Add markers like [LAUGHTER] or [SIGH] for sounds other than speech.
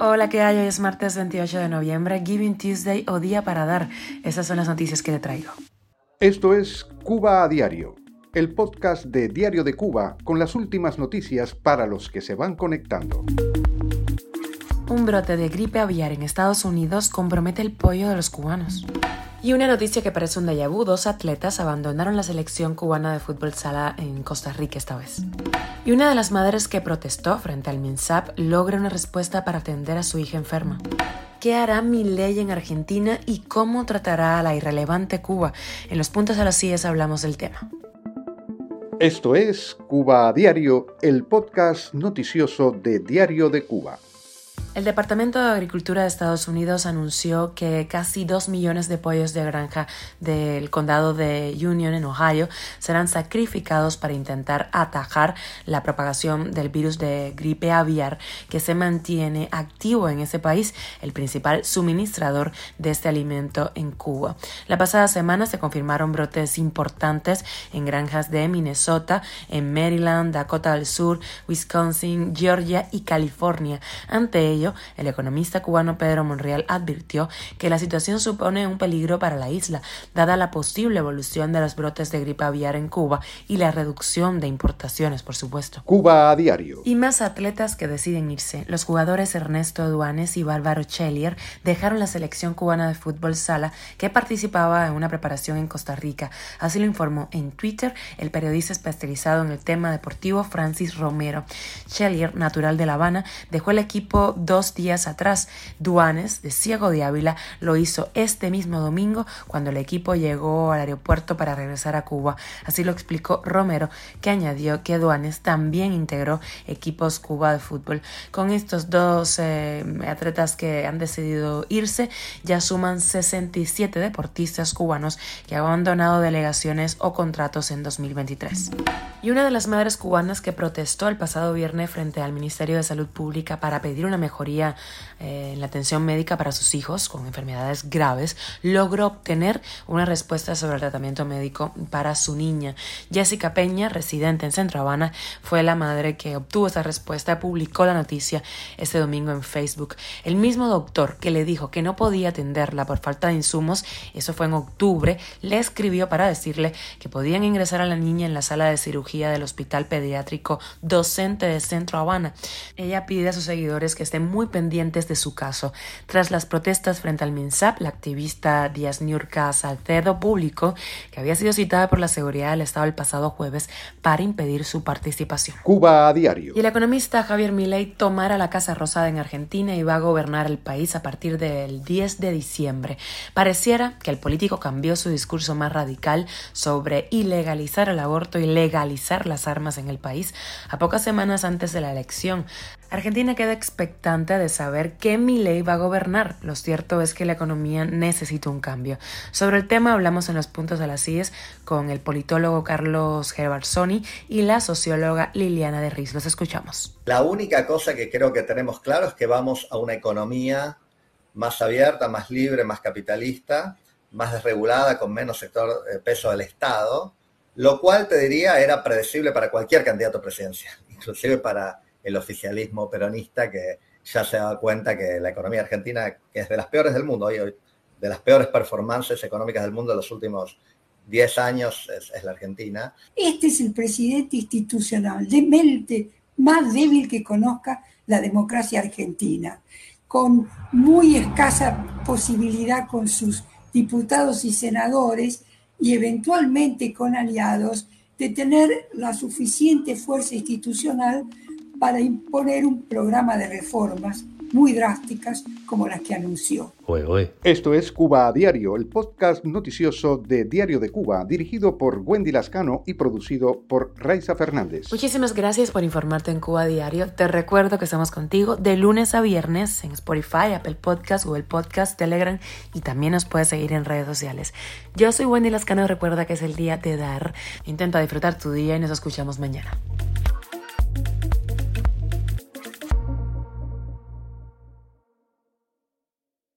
Hola, ¿qué hay? Hoy es martes 28 de noviembre, Giving Tuesday o Día para Dar. Esas son las noticias que le traigo. Esto es Cuba a Diario, el podcast de Diario de Cuba con las últimas noticias para los que se van conectando. Un brote de gripe aviar en Estados Unidos compromete el pollo de los cubanos. Y una noticia que parece un déjà dos atletas abandonaron la selección cubana de fútbol sala en Costa Rica esta vez. Y una de las madres que protestó frente al MINSAP logra una respuesta para atender a su hija enferma. ¿Qué hará mi ley en Argentina y cómo tratará a la irrelevante Cuba? En los puntos a las sillas hablamos del tema. Esto es Cuba a Diario, el podcast noticioso de Diario de Cuba. El Departamento de Agricultura de Estados Unidos anunció que casi dos millones de pollos de granja del condado de Union en Ohio serán sacrificados para intentar atajar la propagación del virus de gripe aviar que se mantiene activo en ese país, el principal suministrador de este alimento en Cuba. La pasada semana se confirmaron brotes importantes en granjas de Minnesota, en Maryland, Dakota del Sur, Wisconsin, Georgia y California. Ante ello, el economista cubano Pedro Monreal advirtió que la situación supone un peligro para la isla, dada la posible evolución de los brotes de gripe aviar en Cuba y la reducción de importaciones, por supuesto. Cuba a diario. Y más atletas que deciden irse. Los jugadores Ernesto Duanes y Bárbaro Chelier dejaron la selección cubana de fútbol sala que participaba en una preparación en Costa Rica. Así lo informó en Twitter el periodista especializado en el tema deportivo Francis Romero. Chelier, natural de La Habana, dejó el equipo dos días atrás. Duanes, de Ciego de Ávila, lo hizo este mismo domingo cuando el equipo llegó al aeropuerto para regresar a Cuba. Así lo explicó Romero, que añadió que Duanes también integró equipos Cuba de fútbol. Con estos dos eh, atletas que han decidido irse, ya suman 67 deportistas cubanos que han abandonado delegaciones o contratos en 2023. Y una de las madres cubanas que protestó el pasado viernes frente al Ministerio de Salud Pública para pedir una eh, en la atención médica para sus hijos con enfermedades graves, logró obtener una respuesta sobre el tratamiento médico para su niña. Jessica Peña, residente en Centro Habana, fue la madre que obtuvo esa respuesta publicó la noticia este domingo en Facebook. El mismo doctor que le dijo que no podía atenderla por falta de insumos, eso fue en octubre, le escribió para decirle que podían ingresar a la niña en la sala de cirugía del Hospital Pediátrico Docente de Centro Habana. Ella pide a sus seguidores que estén muy pendientes de su caso. Tras las protestas frente al MINSAP, la activista Díaz Niurka Salcedo publicó que había sido citada por la seguridad del Estado el pasado jueves para impedir su participación. Cuba a diario. Y el economista Javier Milei tomará la Casa Rosada en Argentina y va a gobernar el país a partir del 10 de diciembre. Pareciera que el político cambió su discurso más radical sobre ilegalizar el aborto y legalizar las armas en el país a pocas semanas antes de la elección. Argentina queda expectante de saber qué ley va a gobernar. Lo cierto es que la economía necesita un cambio. Sobre el tema hablamos en los puntos de las CIES con el politólogo Carlos Gerbarzoni y la socióloga Liliana de Riz. Los escuchamos. La única cosa que creo que tenemos claro es que vamos a una economía más abierta, más libre, más capitalista, más desregulada, con menos sector eh, peso del Estado, lo cual te diría era predecible para cualquier candidato presidencial, [LAUGHS] inclusive para el oficialismo peronista que ya se da cuenta que la economía argentina, que es de las peores del mundo, hoy, de las peores performances económicas del mundo de los últimos 10 años, es, la Argentina. Este es el presidente institucional, de mente más débil que conozca la democracia argentina, con muy escasa posibilidad con sus diputados y senadores y eventualmente con aliados de tener la suficiente fuerza institucional para imponer un programa de reformas muy drásticas como las que anunció. Esto es Cuba a Diario, el podcast noticioso de Diario de Cuba, dirigido por Wendy Lascano y producido por Raiza Fernández. Muchísimas gracias por informarte en Cuba a Diario. Te recuerdo que estamos contigo de lunes a viernes en Spotify, Apple Podcast, Google Podcast, Telegram y también nos puedes seguir en redes sociales. Yo soy Wendy Lascano, recuerda que es el día de dar. Intenta disfrutar tu día y nos escuchamos mañana.